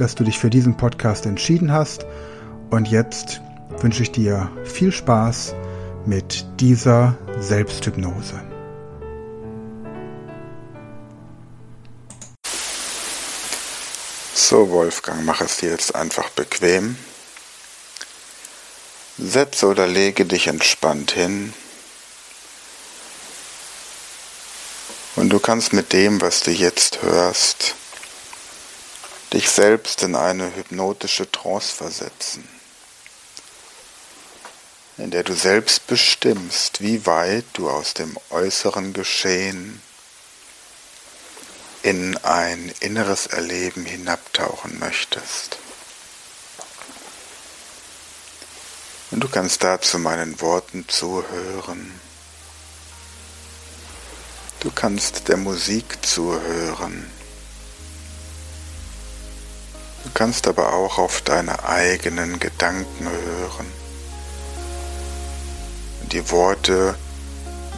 dass du dich für diesen Podcast entschieden hast. Und jetzt wünsche ich dir viel Spaß mit dieser Selbsthypnose. So, Wolfgang, mach es dir jetzt einfach bequem. Setze oder lege dich entspannt hin. Und du kannst mit dem, was du jetzt hörst, dich selbst in eine hypnotische Trance versetzen, in der du selbst bestimmst, wie weit du aus dem äußeren Geschehen in ein inneres Erleben hinabtauchen möchtest. Und du kannst dazu meinen Worten zuhören. Du kannst der Musik zuhören Du kannst aber auch auf deine eigenen Gedanken hören die Worte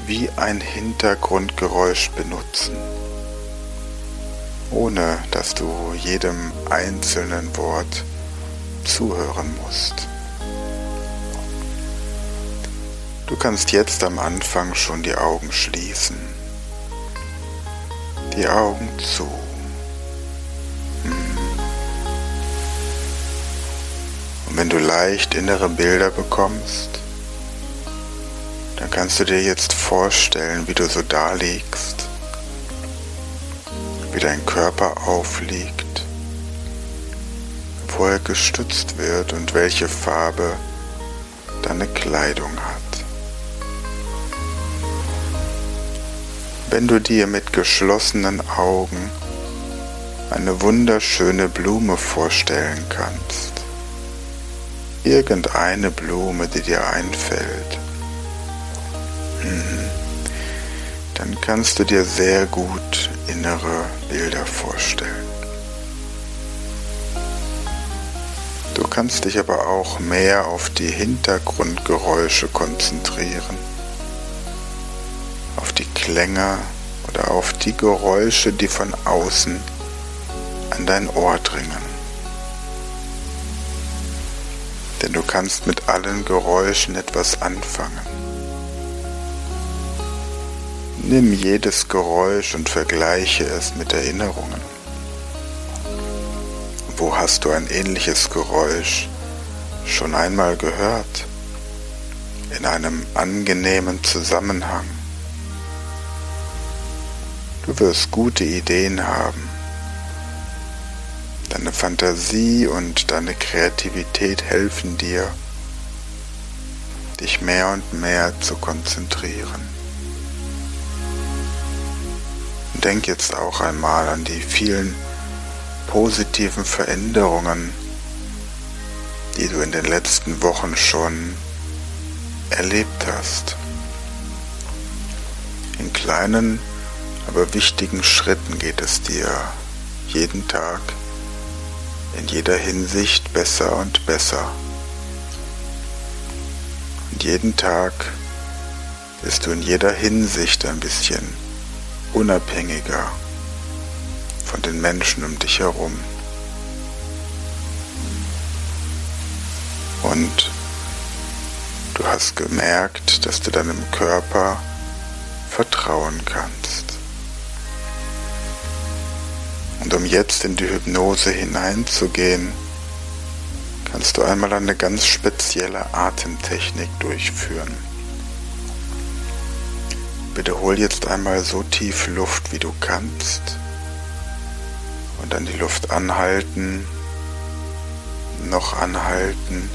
wie ein Hintergrundgeräusch benutzen, ohne dass du jedem einzelnen Wort zuhören musst. Du kannst jetzt am Anfang schon die Augen schließen, die Augen zu. Wenn du leicht innere Bilder bekommst, dann kannst du dir jetzt vorstellen, wie du so da wie dein Körper aufliegt, wo er gestützt wird und welche Farbe deine Kleidung hat. Wenn du dir mit geschlossenen Augen eine wunderschöne Blume vorstellen kannst, irgendeine Blume, die dir einfällt, mhm. dann kannst du dir sehr gut innere Bilder vorstellen. Du kannst dich aber auch mehr auf die Hintergrundgeräusche konzentrieren, auf die Klänge oder auf die Geräusche, die von außen an dein Ohr dringen. Denn du kannst mit allen Geräuschen etwas anfangen. Nimm jedes Geräusch und vergleiche es mit Erinnerungen. Wo hast du ein ähnliches Geräusch schon einmal gehört? In einem angenehmen Zusammenhang. Du wirst gute Ideen haben Deine Fantasie und deine Kreativität helfen dir, dich mehr und mehr zu konzentrieren. Denk jetzt auch einmal an die vielen positiven Veränderungen, die du in den letzten Wochen schon erlebt hast. In kleinen, aber wichtigen Schritten geht es dir jeden Tag in jeder Hinsicht besser und besser. Und jeden Tag bist du in jeder Hinsicht ein bisschen unabhängiger von den Menschen um dich herum. Und du hast gemerkt, dass du deinem Körper vertrauen kannst. Und um jetzt in die Hypnose hineinzugehen, kannst du einmal eine ganz spezielle Atemtechnik durchführen. Wiederhol jetzt einmal so tief Luft, wie du kannst. Und dann die Luft anhalten, noch anhalten,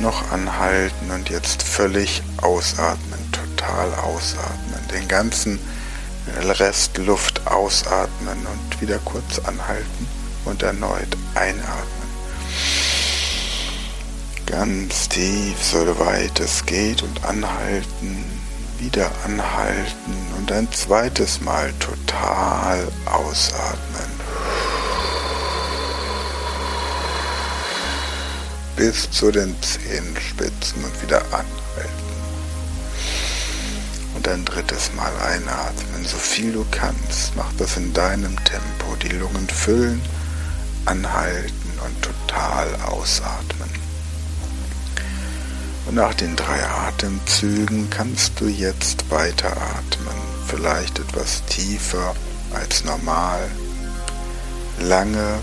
noch anhalten und jetzt völlig ausatmen, total ausatmen. Den ganzen Rest Luft ausatmen und wieder kurz anhalten. und erneut einatmen. Ganz tief, so weit es geht und anhalten, wieder anhalten und ein zweites Mal total ausatmen. Bis zu den Zehenspitzen und wieder anhalten. Und ein drittes Mal einatmen, so viel du kannst. Mach das in deinem Tempo. Die Lungen füllen, anhalten und total ausatmen. Und nach den drei Atemzügen kannst du jetzt weiteratmen, vielleicht etwas tiefer als normal. Lange,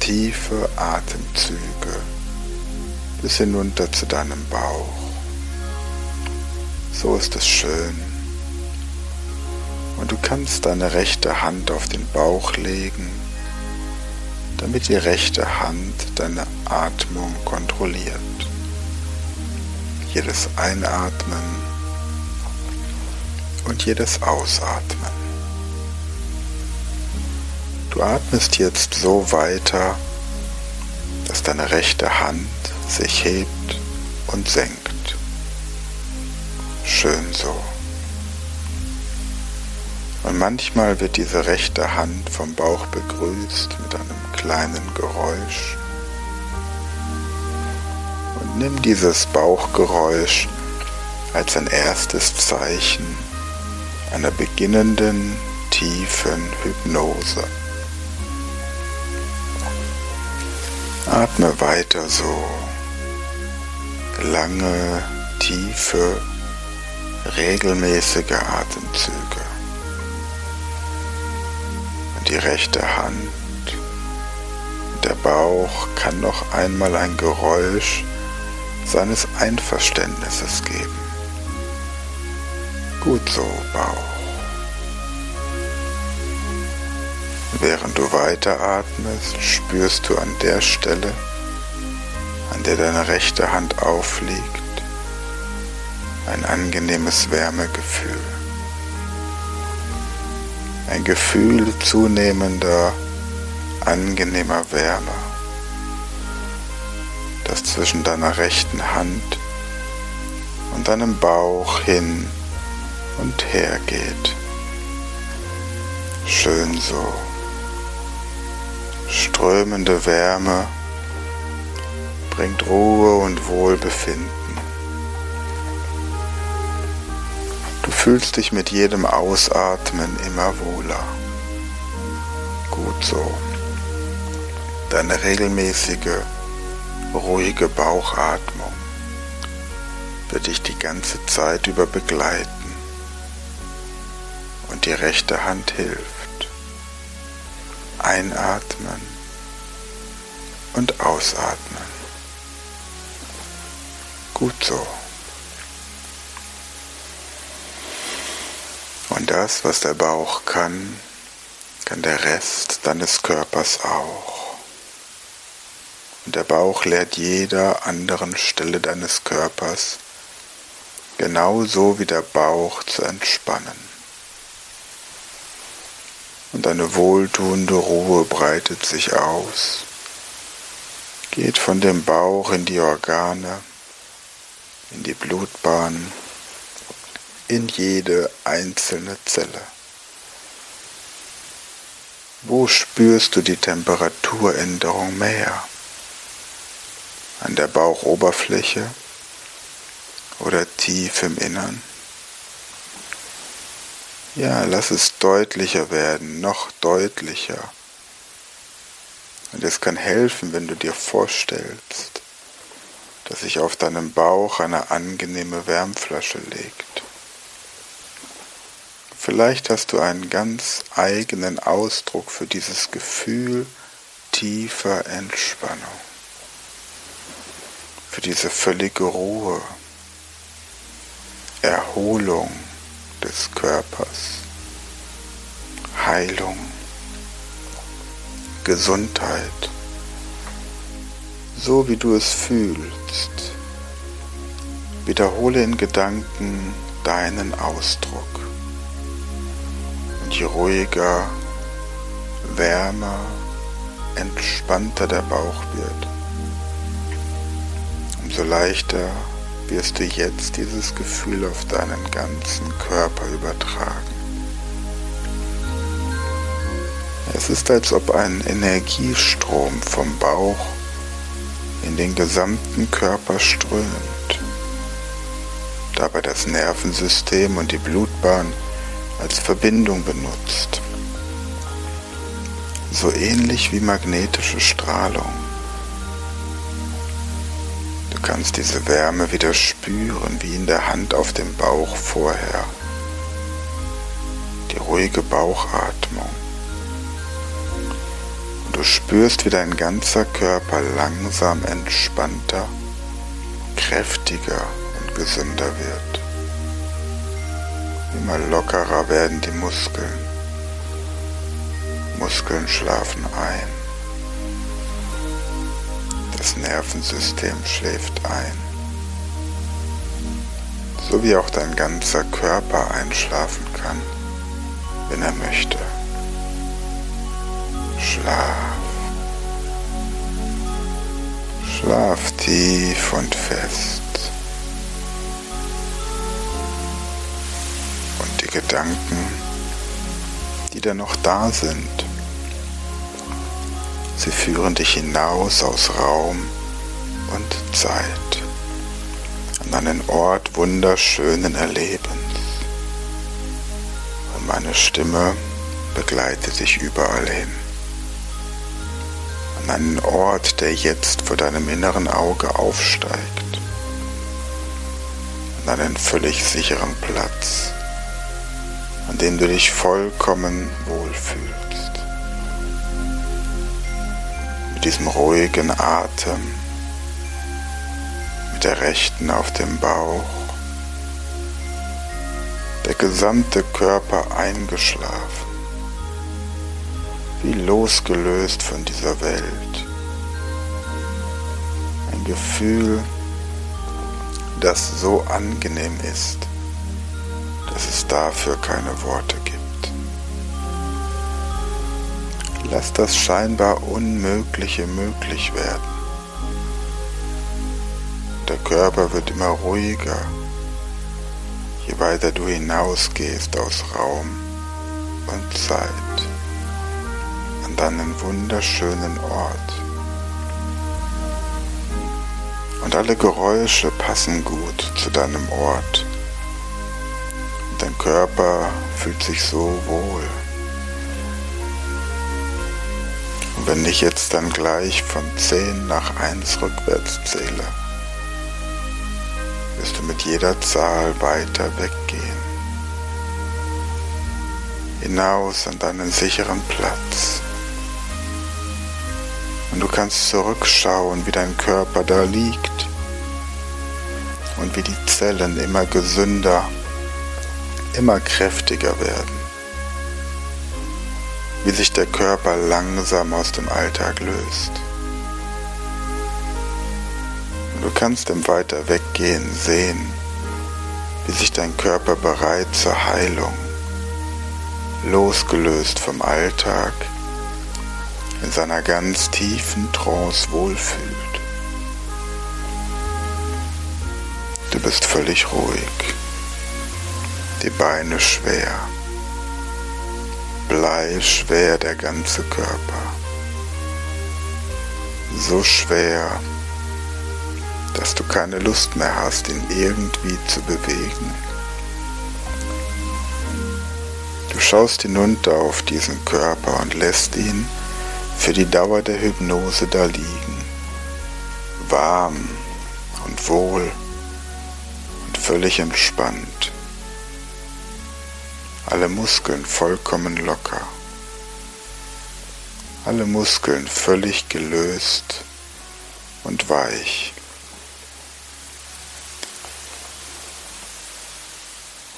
tiefe Atemzüge bis hinunter zu deinem Bauch. So ist es schön. Und du kannst deine rechte Hand auf den Bauch legen, damit die rechte Hand deine Atmung kontrolliert jedes Einatmen und jedes Ausatmen. Du atmest jetzt so weiter, dass deine rechte Hand sich hebt und senkt. Schön so. Und manchmal wird diese rechte Hand vom Bauch begrüßt mit einem kleinen Geräusch nimm dieses Bauchgeräusch als ein erstes Zeichen einer beginnenden tiefen Hypnose. Atme weiter so. Lange, tiefe, regelmäßige Atemzüge. Die rechte Hand, der Bauch kann noch einmal ein Geräusch seines Einverständnisses geben. Gut so, Bauch. Während du weiteratmest, spürst du an der Stelle, an der deine rechte Hand aufliegt, ein angenehmes Wärmegefühl. Ein Gefühl zunehmender, angenehmer Wärme das zwischen deiner rechten Hand und deinem Bauch hin und her geht. Schön so. Strömende Wärme bringt Ruhe und Wohlbefinden. Fühlst dich mit jedem Ausatmen immer wohler. Gut so. Deine regelmäßige ruhige Bauchatmung wird dich die ganze Zeit über begleiten und die rechte Hand hilft. Einatmen und ausatmen. Gut so. Und das, was der Bauch kann, kann der Rest deines Körpers auch. Und der Bauch lehrt jeder anderen Stelle deines Körpers, genauso wie der Bauch zu entspannen. Und eine wohltuende Ruhe breitet sich aus, geht von dem Bauch in die Organe, in die Blutbahn, in jede einzelne Zelle. Wo spürst du die Temperaturänderung mehr? an der Bauchoberfläche oder tief im Innern. Ja, lass es deutlicher werden, noch deutlicher. Und es kann helfen, wenn du dir vorstellst, dass sich auf deinem Bauch eine angenehme Wärmflasche legt. Vielleicht hast du einen ganz eigenen Ausdruck für dieses Gefühl tiefer Entspannung für diese völlige Ruhe, Erholung des Körpers, Heilung, Gesundheit, so wie du es fühlst. Wiederhole in Gedanken deinen Ausdruck. Je ruhiger, wärmer, entspannter der Bauch wird, umso leichter wirst du jetzt dieses Gefühl auf deinen ganzen Körper übertragen. Es ist, als ob ein Energiestrom vom Bauch in den gesamten Körper strömt, dabei das Nervensystem und die Blutbahn als Verbindung benutzt, so ähnlich wie magnetische Strahlung. Du kannst diese Wärme wieder spüren, wie in der Hand auf dem Bauch vorher. Die ruhige Bauchatmung. Und du spürst, wie dein ganzer Körper langsam entspannter, kräftiger und gesünder wird. Immer lockerer werden die Muskeln. Muskeln schlafen ein. Das Nervensystem schläft ein. So wie auch dein ganzer Körper einschlafen kann, wenn er möchte. Schlaf. Schlaf tief und fest. Gedanken, die da noch da sind, sie führen dich hinaus aus Raum und Zeit an einen Ort wunderschönen Erlebens. Und meine Stimme begleitet dich überall hin. An einen Ort, der jetzt vor deinem inneren Auge aufsteigt, an einen völlig sicheren Platz, an dem du dich vollkommen wohlfühlst. Mit diesem ruhigen Atem, mit der rechten auf dem Bauch, der gesamte Körper eingeschlafen wie losgelöst von dieser Welt. Ein Gefühl, das so angenehm ist, dass es dafür keine Worte gibt. Lass das scheinbar Unmögliche möglich werden. Der Körper wird immer ruhiger, je weiter du hinausgehst aus Raum und Zeit deinen wunderschönen Ort. Und alle Geräusche passen gut zu deinem Ort. Dein Körper fühlt sich so wohl. Und wenn ich jetzt dann gleich von 10 nach 1 rückwärts zähle, wirst du mit jeder Zahl weiter weggehen. Hinaus an deinen sicheren Platz. Und du kannst zurückschauen, wie dein Körper da liegt und wie die Zellen immer gesünder, immer kräftiger werden. Wie sich der Körper langsam aus dem Alltag löst. Und du kannst im Weiter weggehen sehen, wie sich dein Körper bereit zur Heilung, losgelöst vom Alltag, in seiner ganz tiefen Trance wohlfühlt. Du bist völlig ruhig, die Beine schwer, bleischwer der ganze Körper, so schwer, dass du keine Lust mehr hast, ihn irgendwie zu bewegen. Du schaust hinunter auf diesen Körper und lässt ihn für die Dauer der Hypnose da liegen, warm und wohl und völlig entspannt, alle Muskeln vollkommen locker, alle Muskeln völlig gelöst und weich.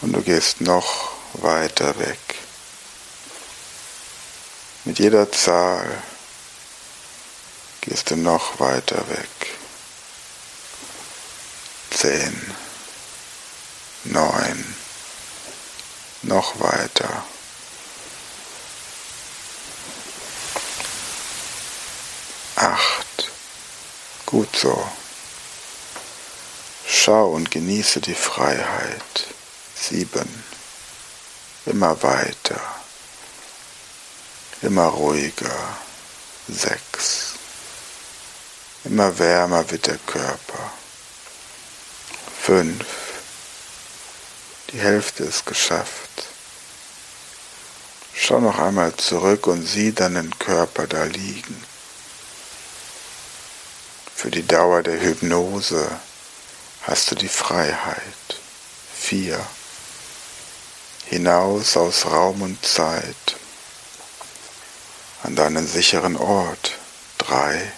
Und du gehst noch weiter weg. Mit jeder Zahl gehst du noch weiter weg. Zehn, neun, noch weiter. acht. Gut so. Schau und genieße die Freiheit. Sieben. Immer weiter. Immer ruhiger. Sechs. Immer wärmer wird der Körper. Fünf. Die Hälfte ist geschafft. Schau noch einmal zurück und sieh deinen Körper da liegen. Für die Dauer der Hypnose hast du die Freiheit. Vier. Hinaus aus Raum und Zeit. An deinen sicheren Ort. Drei.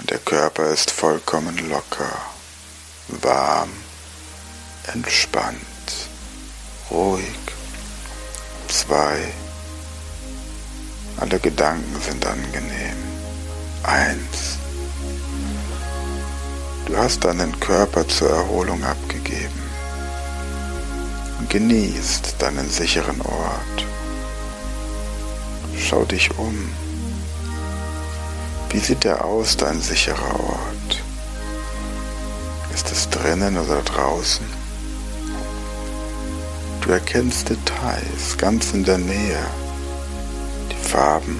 Und der Körper ist vollkommen locker, warm, entspannt, ruhig. Zwei. Alle Gedanken sind angenehm. Eins. Du hast deinen Körper zur Erholung abgegeben genießt deinen sicheren Ort. Schau dich um. Wie sieht er aus, dein sicherer Ort? Ist es drinnen oder draußen? Du erkennst Details ganz in der Nähe, die Farben,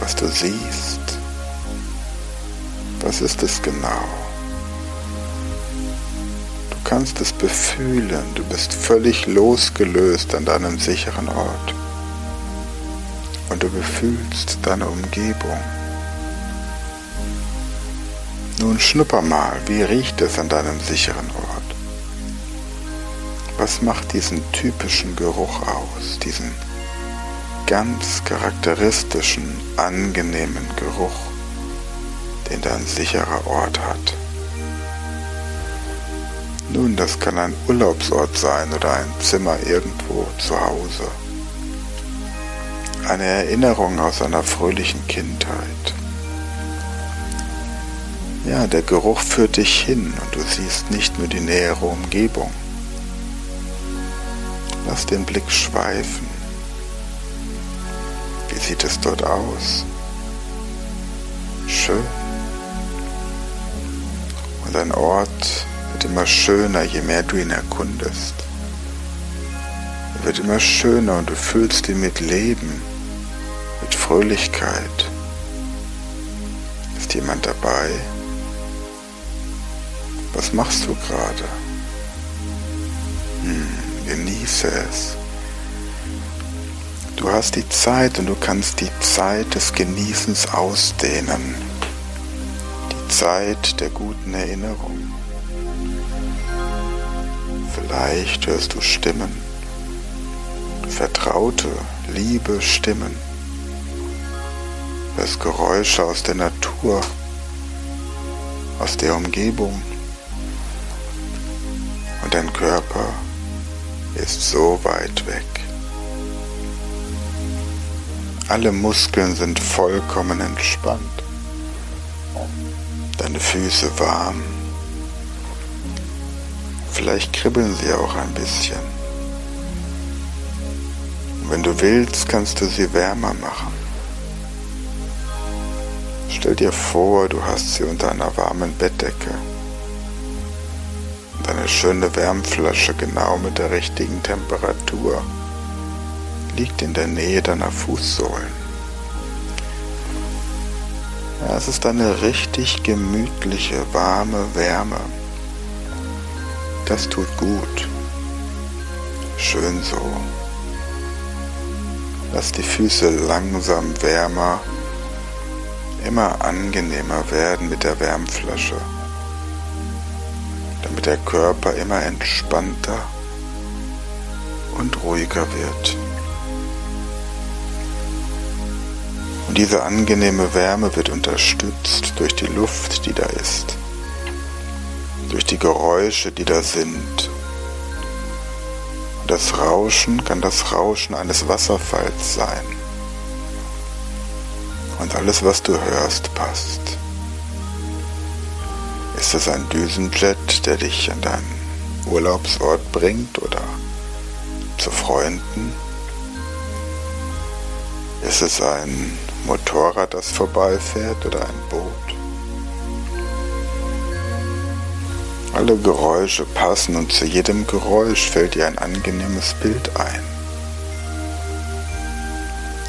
was du siehst. Was ist es genau? Du kannst es befühlen, du bist völlig losgelöst an deinem sicheren Ort und du befühlst deine Umgebung. Nun schnupper mal, wie riecht es an deinem sicheren Ort? Was macht diesen typischen Geruch aus, diesen ganz charakteristischen, angenehmen Geruch, den dein sicherer Ort hat? Nun, das kann ein Urlaubsort sein oder ein Zimmer irgendwo zu Hause eine Erinnerung aus einer fröhlichen Kindheit. Ja, der Geruch führt dich hin und du siehst nicht nur die nähere Umgebung. Lass den Blick schweifen. Wie sieht es dort aus? Schön. Und ein Ort wird immer schöner, je mehr du ihn erkundest. Er wird immer schöner und du fühlst ihn mit Leben mit Fröhlichkeit. Ist jemand dabei? Was machst du gerade? Hm, genieße es. Du hast die Zeit und du kannst die Zeit des Genießens ausdehnen. Die Zeit der guten Erinnerung. Vielleicht hörst du Stimmen, vertraute, liebe Stimmen das Geräusche aus der Natur, aus der Umgebung. Und dein Körper ist so weit weg. Alle Muskeln sind vollkommen entspannt. Deine Füße warm. Vielleicht kribbeln sie auch ein bisschen. Und wenn du willst, kannst du sie wärmer machen. Stell dir vor, du hast sie unter einer warmen Bettdecke. Eine schöne Wärmflasche genau mit der richtigen Temperatur liegt in der Nähe deiner Fußsohlen. Ja, es ist eine richtig gemütliche, warme Wärme. Das tut gut. Schön so. Lass die Füße langsam wärmer immer angenehmer werden mit der Wärmflasche, damit der Körper immer entspannter und ruhiger wird. Und diese angenehme Wärme wird unterstützt durch die Luft, die da ist, durch die Geräusche, die da sind. Und das Rauschen kann das Rauschen eines Wasserfalls sein und alles, was du hörst, passt. Ist es ein Düsenjet, der dich an deinen Urlaubsort bringt oder zu Freunden? Ist es ein Motorrad, das vorbeifährt oder ein Boot. Alle Geräusche passen und zu jedem Geräusch fällt dir ein angenehmes Bild ein.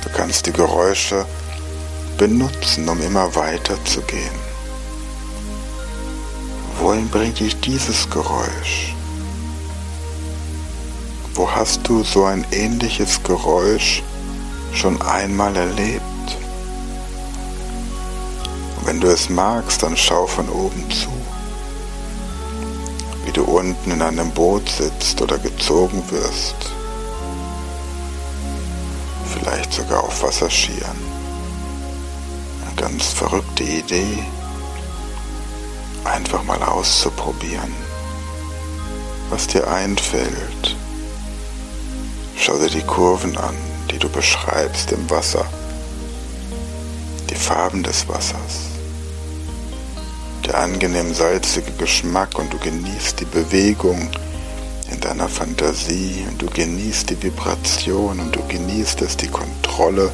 Du kannst die Geräusche benutzen, um immer weiter zu gehen. Wohin bringt dich dieses Geräusch? Wo hast du so ein ähnliches Geräusch schon einmal erlebt? Und wenn du es magst, dann schau von oben zu, wie du unten in einem Boot sitzt oder gezogen wirst, vielleicht sogar auf Wasserskiern. Eine ganz verrückte Idee, einfach mal auszuprobieren, was dir einfällt. Schau dir die Kurven an, die du beschreibst im Wasser, die Farben des Wassers, der angenehm salzige Geschmack und du genießt die Bewegung in deiner Fantasie und du genießt die Vibration und du genießt es, die Kontrolle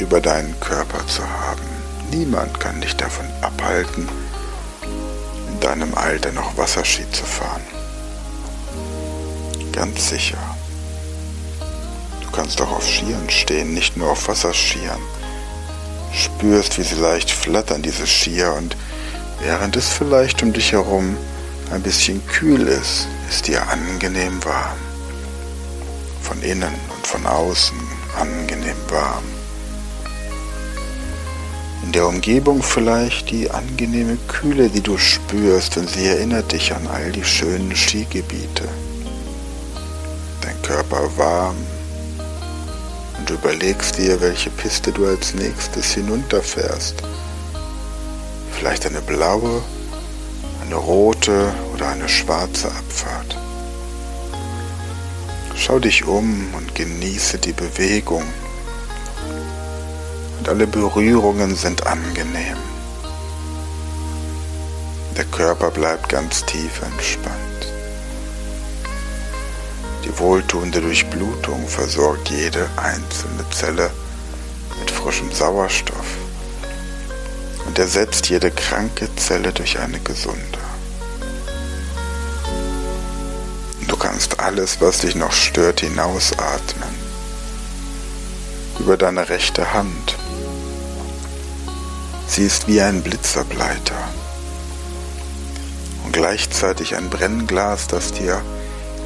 über deinen Körper zu haben. Niemand kann dich davon abhalten, in deinem Alter noch Wasserski zu fahren. Ganz sicher kannst auch auf Skiern stehen, nicht nur auf Wasserskiern. Spürst, wie sie leicht flattern, diese Skier, und während es vielleicht um dich herum ein bisschen kühl ist, ist dir angenehm warm. Von innen und von außen angenehm warm. In der Umgebung vielleicht die angenehme Kühle, die du spürst, und sie erinnert dich an all die schönen Skigebiete. Dein Körper warm, und du überlegst dir, welche Piste du als nächstes hinunterfährst. Vielleicht eine blaue, eine rote oder eine schwarze Abfahrt. Schau dich um und genieße die Bewegung. Und alle Berührungen sind angenehm. Der Körper bleibt ganz tief entspannt. Die wohltuende Durchblutung versorgt jede einzelne Zelle mit frischem Sauerstoff und ersetzt jede kranke Zelle durch eine gesunde. Du kannst alles, was dich noch stört, hinausatmen. Über deine rechte Hand. Sie ist wie ein Blitzableiter und gleichzeitig ein Brennglas, das dir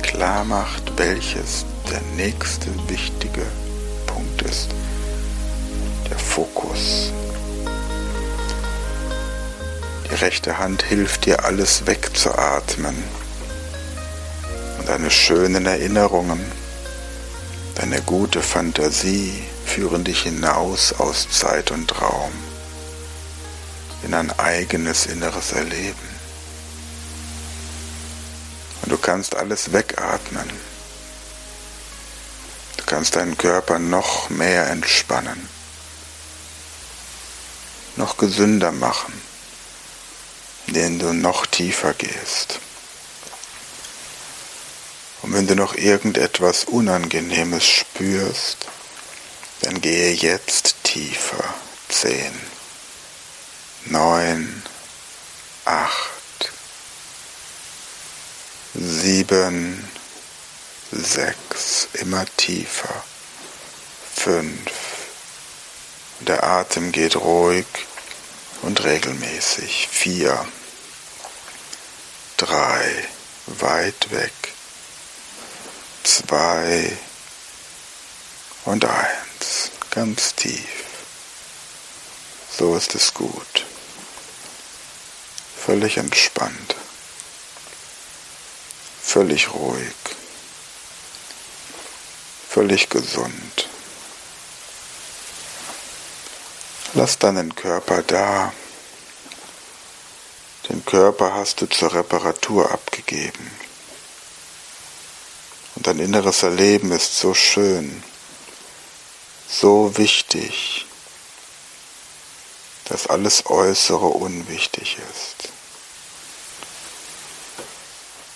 klar macht, welches der nächste wichtige Punkt ist. Der Fokus. Die rechte Hand hilft dir, alles wegzuatmen. Und deine schönen Erinnerungen, deine gute Fantasie führen dich hinaus aus Zeit und Raum in ein eigenes inneres Erleben. Und du kannst alles wegatmen. Du kannst deinen Körper noch mehr entspannen, noch gesünder machen, indem du noch tiefer gehst. Und wenn du noch irgendetwas Unangenehmes spürst, dann gehe jetzt tiefer. Zehn, neun, acht, sieben, sechs, immer tiefer, fünf. Der Atem geht ruhig und regelmäßig. Vier, drei, weit weg, zwei und eins, ganz tief. So ist es gut. Völlig entspannt völlig ruhig, völlig gesund. Lass deinen Körper da. Den Körper hast du zur Reparatur abgegeben. Und dein inneres Erleben ist so schön, so wichtig, dass alles Äußere unwichtig ist.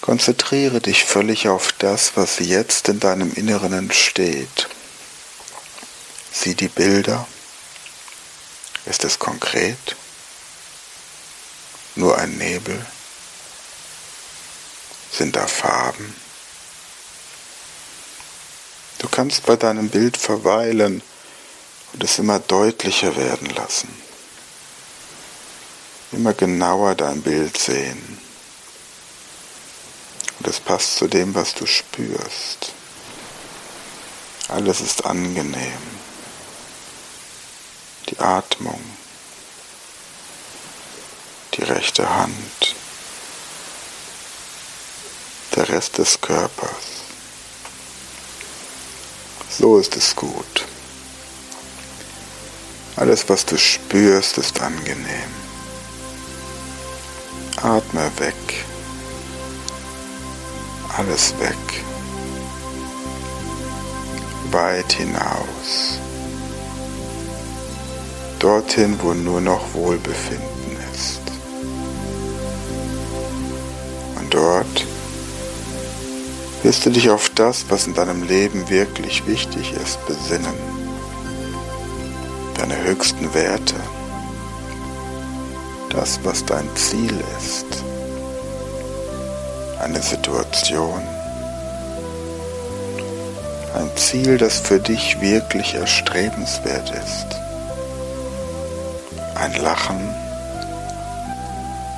Konzentriere dich völlig auf das, was jetzt in deinem Inneren entsteht. Sieh die Bilder, Ist es konkret? Nur ein Nebel? Sind da Farben? Du kannst bei deinem Bild verweilen und es immer deutlicher werden lassen. Immer genauer dein Bild sehen. Und es passt zu dem, was du spürst. Alles ist angenehm. Die Atmung, die rechte Hand, der Rest des Körpers. So ist es gut. Alles, was du spürst, ist angenehm. Atme weg. Alles weg. Weit hinaus. Dorthin, wo nur noch Wohlbefinden ist. Und dort wirst du dich auf das, was in deinem Leben wirklich wichtig ist, besinnen. Deine höchsten Werte. Das, was dein Ziel ist. Eine Situation. Ein Ziel, das für dich wirklich erstrebenswert ist. Ein Lachen.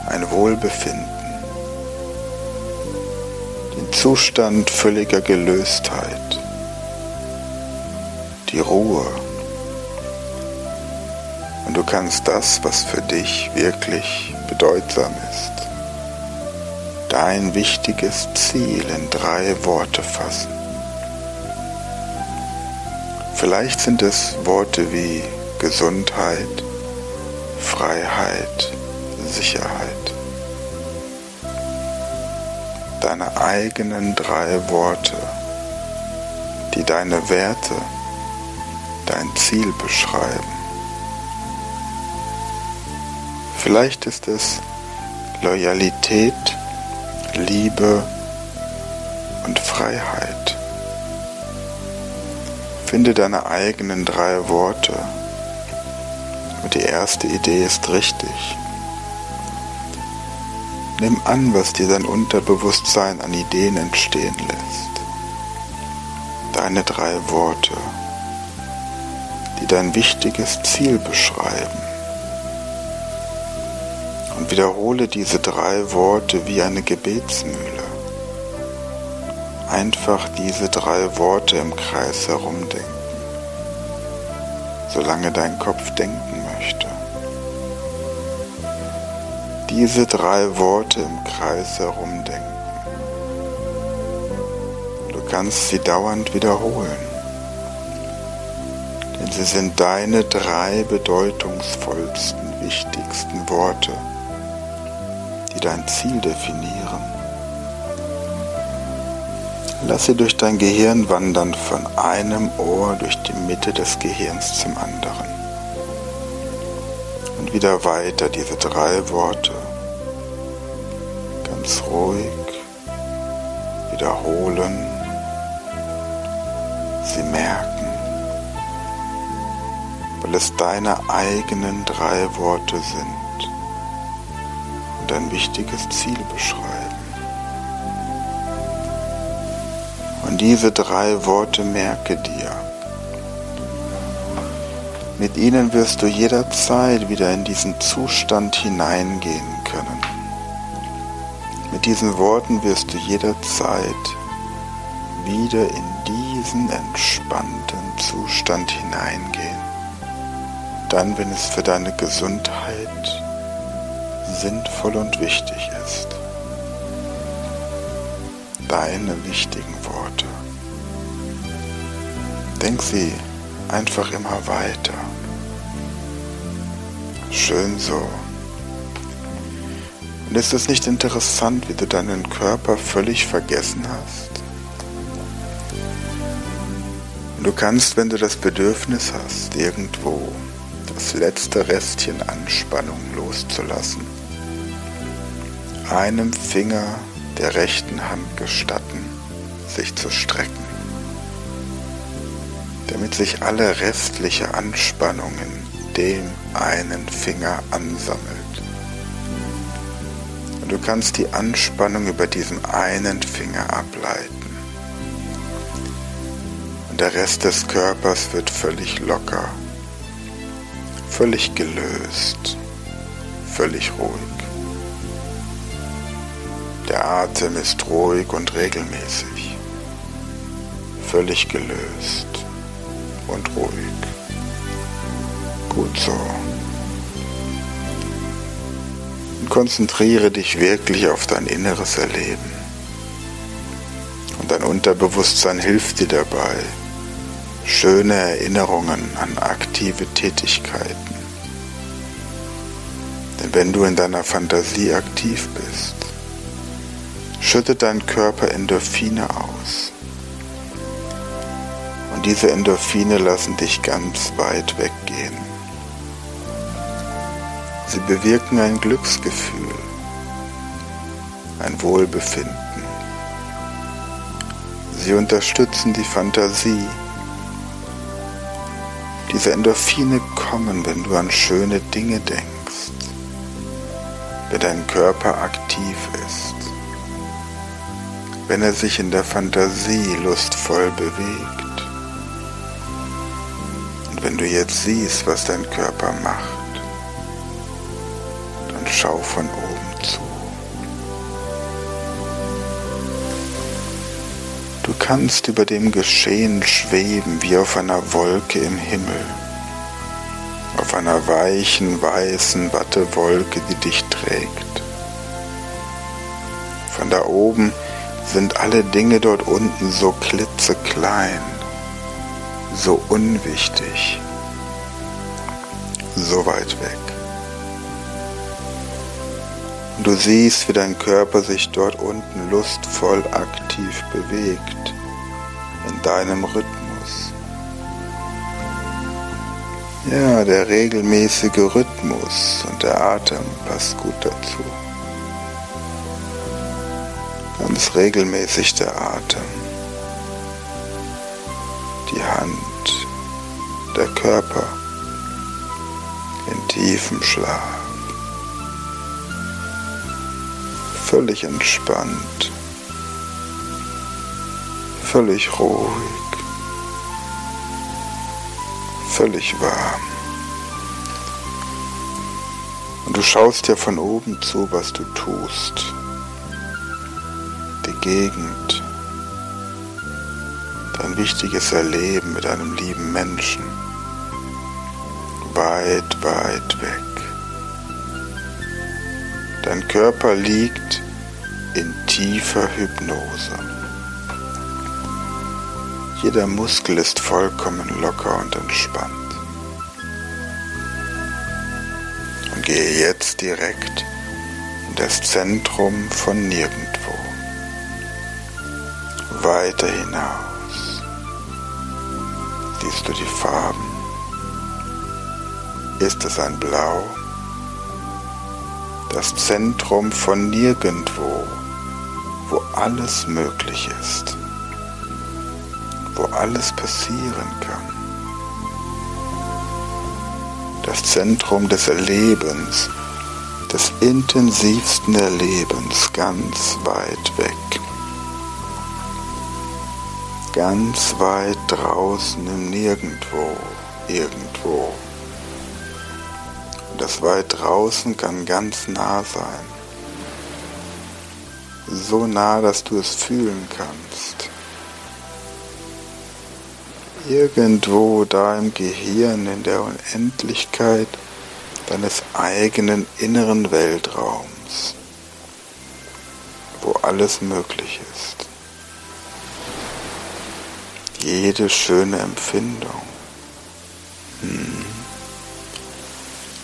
Ein Wohlbefinden Zustand völliger Gelöstheit, die Ruhe. Und du kannst das, was für dich wirklich bedeutsam ist, dein wichtiges Ziel in drei Worte fassen. Vielleicht sind es Worte wie Gesundheit, Freiheit, Sicherheit deine eigenen drei Worte, die deine Werte, dein Ziel beschreiben. Vielleicht ist es Loyalität, Liebe und Freiheit. Finde deine eigenen drei Worte. Und die erste Idee ist richtig. Nimm an, was dir dein Unterbewusstsein an Ideen entstehen lässt. Deine drei Worte, die dein wichtiges Ziel beschreiben. Wiederhole diese drei Worte wie eine Gebetsmühle. Einfach diese drei Worte im Kreis herumdenken, solange dein Kopf denken möchte diese drei Worte im Kreis herumdenken. Du kannst sie dauernd wiederholen, denn sie sind deine drei bedeutungsvollsten, wichtigsten Worte, die dein Ziel definieren. Lass sie durch dein Gehirn wandern von einem Ohr durch die Mitte des Gehirns zum anderen. Und wieder weiter diese drei Worte ganz ruhig wiederholen, sie merken, weil es deine eigenen drei Worte sind und ein wichtiges Ziel beschreiben. Und diese drei Worte merke dir. Mit ihnen wirst du jederzeit wieder in diesen Zustand hineingehen können. Mit diesen Worten wirst du jederzeit wieder in diesen entspannten Zustand hineingehen. Dann, wenn es für deine Gesundheit sinnvoll und wichtig ist. Deine wichtigen Worte. Denk sie einfach immer weiter. Schön so. Und ist es nicht interessant, wie du deinen Körper völlig vergessen hast? Und du kannst, wenn du das Bedürfnis hast, irgendwo das letzte Restchen Anspannung loszulassen, einem Finger der rechten Hand gestatten, sich zu strecken, damit sich alle restliche Anspannung in dem einen Finger ansammelt. Und du kannst die Anspannung über diesen einen Finger ableiten. Und der Rest des Körpers wird völlig locker, völlig gelöst, völlig ruhig. Der Atem ist ruhig und regelmäßig, völlig gelöst und ruhig. Gut so. Und konzentriere dich wirklich auf dein inneres Erleben. Und dein Unterbewusstsein hilft dir dabei, schöne Erinnerungen an aktive Tätigkeiten. Denn wenn du in deiner Fantasie aktiv bist, schüttet dein Körper Endorphine aus. Und diese Endorphine lassen dich ganz weit weggehen. Sie bewirken ein Glücksgefühl, ein Wohlbefinden. Sie unterstützen die Fantasie. Diese Endorphine kommen, wenn du an schöne Dinge denkst, wenn dein Körper aktiv ist wenn er sich in der Fantasie lustvoll bewegt. Und wenn du jetzt siehst, was dein Körper macht, dann schau von oben zu. Du kannst über dem Geschehen schweben wie auf einer Wolke im Himmel, auf einer weichen, weißen Wattewolke, die dich trägt. Von da oben sind alle Dinge dort unten so klitzeklein, so unwichtig, so weit weg. Du siehst, wie dein Körper sich dort unten lustvoll aktiv bewegt, in deinem Rhythmus. Ja, der regelmäßige Rhythmus und der Atem passt gut dazu ganz regelmäßig der Atem, die Hand, der Körper in tiefem Schlaf, völlig entspannt, völlig ruhig, völlig warm. Und du schaust dir von oben zu, was du tust Gegend, dein wichtiges Erleben mit einem lieben Menschen, weit, weit weg. Dein Körper liegt in tiefer Hypnose. Jeder Muskel ist vollkommen locker und entspannt. Und gehe jetzt direkt in das Zentrum von nirgendwo weiter hinaus siehst du die Farben. Ist es ein Blau? Das Zentrum von nirgendwo, wo alles möglich ist, wo alles passieren kann. Das Zentrum des Erlebens, des intensivsten Erlebens ganz weit weg ganz weit draußen im Nirgendwo, irgendwo. Und das weit draußen kann ganz nah sein. So nah, dass du es fühlen kannst. Irgendwo da im Gehirn, in der Unendlichkeit deines eigenen inneren Weltraums, wo alles möglich ist jede schöne Empfindung. Hm.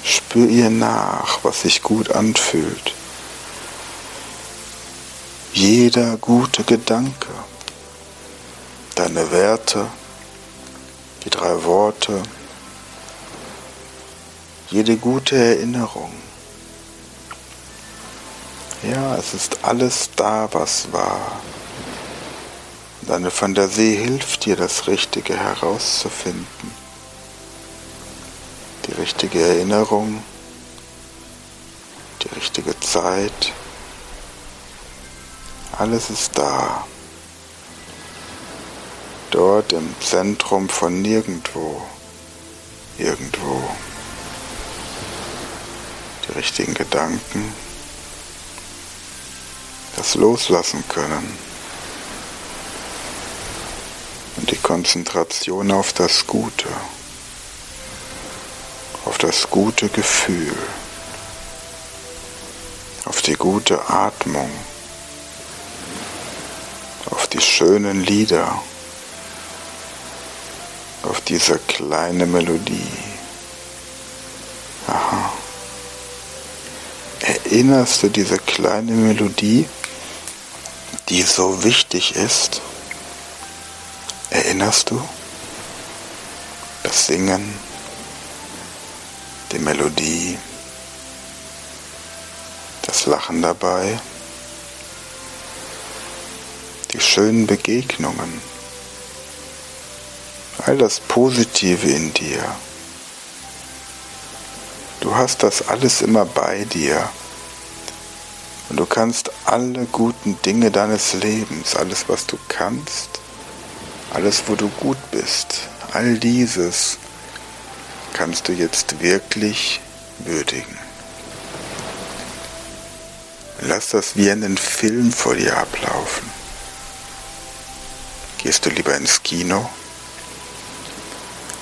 Spür ihr nach, was sich gut anfühlt. Jeder gute Gedanke, deine Werte, die drei Worte, jede gute Erinnerung. Ja, es ist alles da, was war. Deine Fantasie hilft dir, das Richtige herauszufinden, die richtige Erinnerung, die richtige Zeit. Alles ist da. Dort im Zentrum von nirgendwo. Irgendwo. Die richtigen Gedanken. Das Loslassen können. Und die Konzentration auf das Gute auf das gute Gefühl, auf die gute Atmung, auf die schönen Lieder, auf diese kleine Melodie. Aha. Erinnerst du diese kleine Melodie, die so wichtig ist? Erinnerst du? Das Singen, die Melodie, das Lachen dabei, die schönen Begegnungen, all das Positive in dir. Du hast das alles immer bei dir. Und du kannst alle guten Dinge deines Lebens, alles was du kannst, alles wo du gut bist, all dieses kannst du jetzt wirklich würdigen. Lass das wie einen Film vor dir ablaufen. Gehst du lieber ins Kino?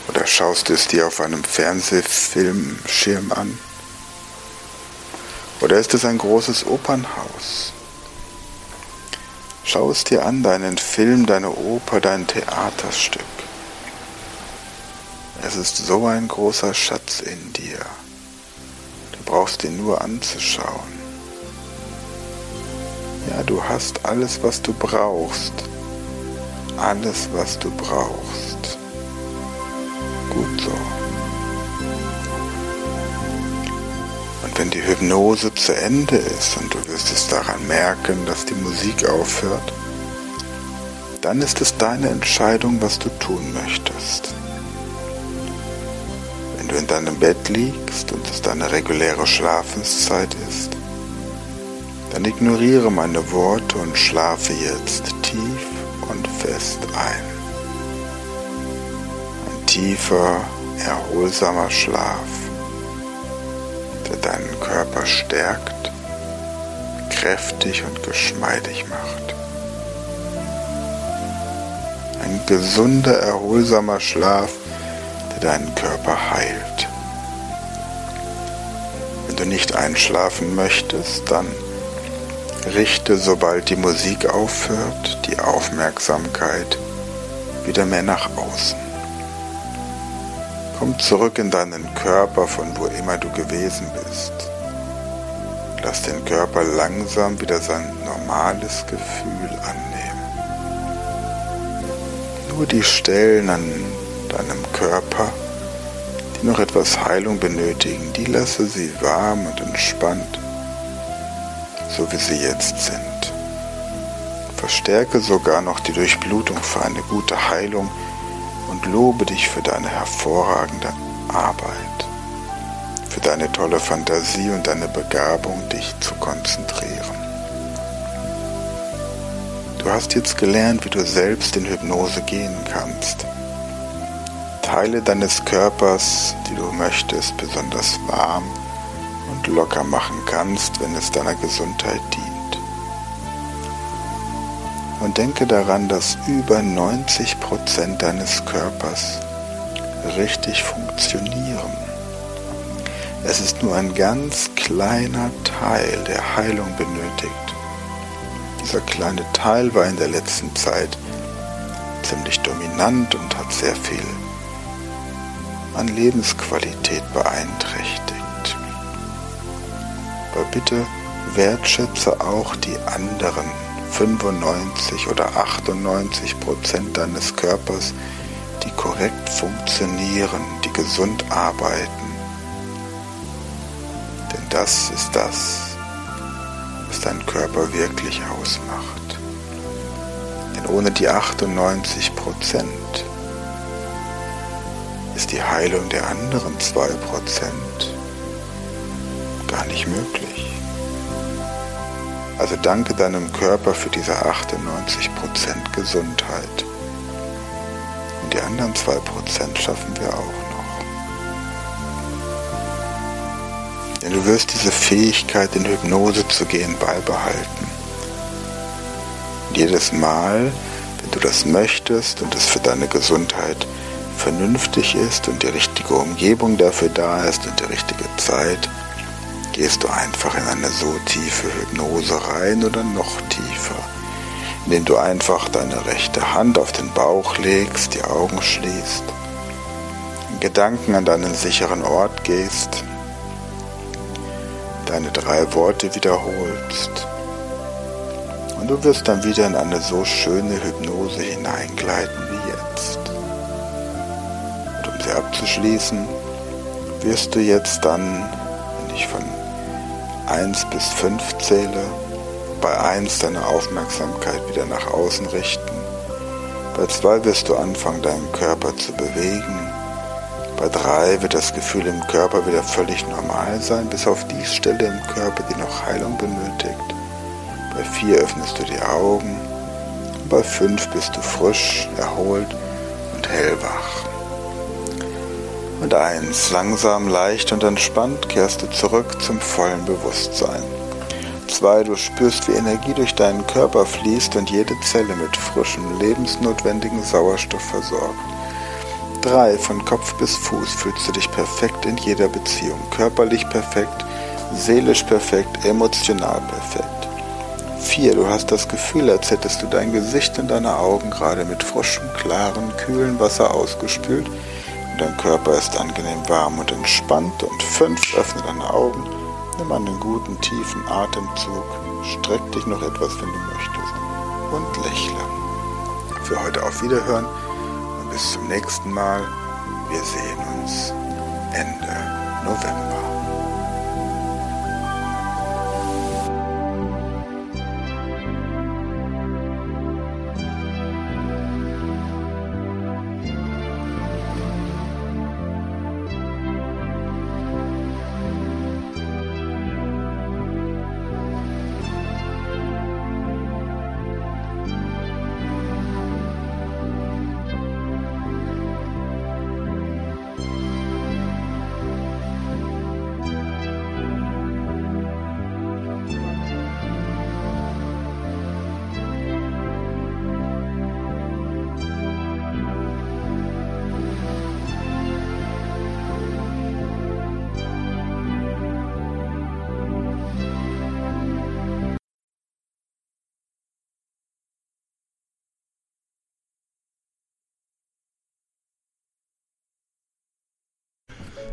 Oder schaust du es dir auf einem Fernsehfilmschirm an? Oder ist es ein großes Opernhaus? Schau es dir an, deinen Film, deine Oper, dein Theaterstück. Es ist so ein großer Schatz in dir. Du brauchst ihn nur anzuschauen. Ja, du hast alles, was du brauchst. Alles, was du brauchst. Gut so. Und wenn die Hypnose zu Ende ist und du wirst es daran merken, dass die Musik aufhört, dann ist es deine Entscheidung, was du tun möchtest du in deinem Bett liegst und es deine reguläre Schlafenszeit ist, dann ignoriere meine Worte und schlafe jetzt tief und fest ein. Ein tiefer, erholsamer Schlaf, deinen Körper stärkt, kräftig und geschmeidig macht. Ein gesunder, erholsamer Schlaf, deinen Körper heilt. Wenn du nicht einschlafen möchtest, dann richte, sobald die Musik aufhört, die Aufmerksamkeit wieder mehr nach außen. Komm zurück in deinen Körper, von wo immer du gewesen bist. Lass den Körper langsam wieder sein normales Gefühl annehmen. Nur die Stellen, an deinem Körper, die noch etwas Heilung benötigen, die lasse sie warm und entspannt, so wie sie jetzt sind. Verstärke sogar noch die Durchblutung für eine gute Heilung und lobe dich für deine hervorragende Arbeit, für deine tolle Fantasie und deine Begabung, dich zu konzentrieren. Du hast jetzt gelernt, wie du selbst in Hypnose gehen kannst. Teile deines Körpers, die du möchtest, besonders warm und locker machen kannst, wenn es deiner Gesundheit dient. Und denke daran, dass über 90 Prozent deines Körpers richtig funktionieren. Es ist nur ein ganz kleiner Teil, der Heilung benötigt. Dieser kleine Teil war in der letzten Zeit ziemlich dominant und hat sehr viel an Lebensqualität beeinträchtigt. Aber bitte wertschätze auch die anderen 95 oder 98 Prozent deines Körpers, die korrekt funktionieren, die gesund arbeiten. Denn das ist das, was dein Körper wirklich ausmacht. Denn ohne die 98 Prozent ist die Heilung der anderen 2% gar nicht möglich. Also danke deinem Körper für diese 98% Gesundheit. Und die anderen 2% schaffen wir auch noch. Denn du wirst diese Fähigkeit, in Hypnose zu gehen, beibehalten. Und jedes Mal, wenn du das möchtest und es für deine Gesundheit vernünftig ist und die richtige Umgebung dafür da ist und die richtige Zeit, gehst du einfach in eine so tiefe Hypnose rein oder noch tiefer, indem du einfach deine rechte Hand auf den Bauch legst, die Augen schließt, in Gedanken an deinen sicheren Ort gehst, deine drei Worte wiederholst und du wirst dann wieder in eine so schöne Hypnose hineingleiten wie jetzt. Und um sie abzuschließen, wirst du jetzt dann, wenn ich von 1 bis 5 zähle, bei 1 deine Aufmerksamkeit wieder nach außen richten, bei 2 wirst du anfangen, deinen Körper zu bewegen, bei 3 wird das Gefühl im Körper wieder völlig normal sein, bis auf die Stelle im Körper, die noch Heilung benötigt. Bei 4 öffnest du die Augen, bei 5 bist du frisch, erholt und hellwach. Und eins, langsam, leicht und entspannt kehrst du zurück zum vollen Bewusstsein. Zwei, du spürst, wie Energie durch deinen Körper fließt und jede Zelle mit frischem, lebensnotwendigen Sauerstoff versorgt. Drei, von Kopf bis Fuß fühlst du dich perfekt in jeder Beziehung. Körperlich perfekt, seelisch perfekt, emotional perfekt. Vier, du hast das Gefühl, als hättest du dein Gesicht und deine Augen gerade mit frischem, klaren, kühlen Wasser ausgespült Dein Körper ist angenehm warm und entspannt. Und fünf, öffne deine Augen, nimm einen guten, tiefen Atemzug, streck dich noch etwas, wenn du möchtest und lächle. Für heute auf Wiederhören und bis zum nächsten Mal. Wir sehen uns Ende November.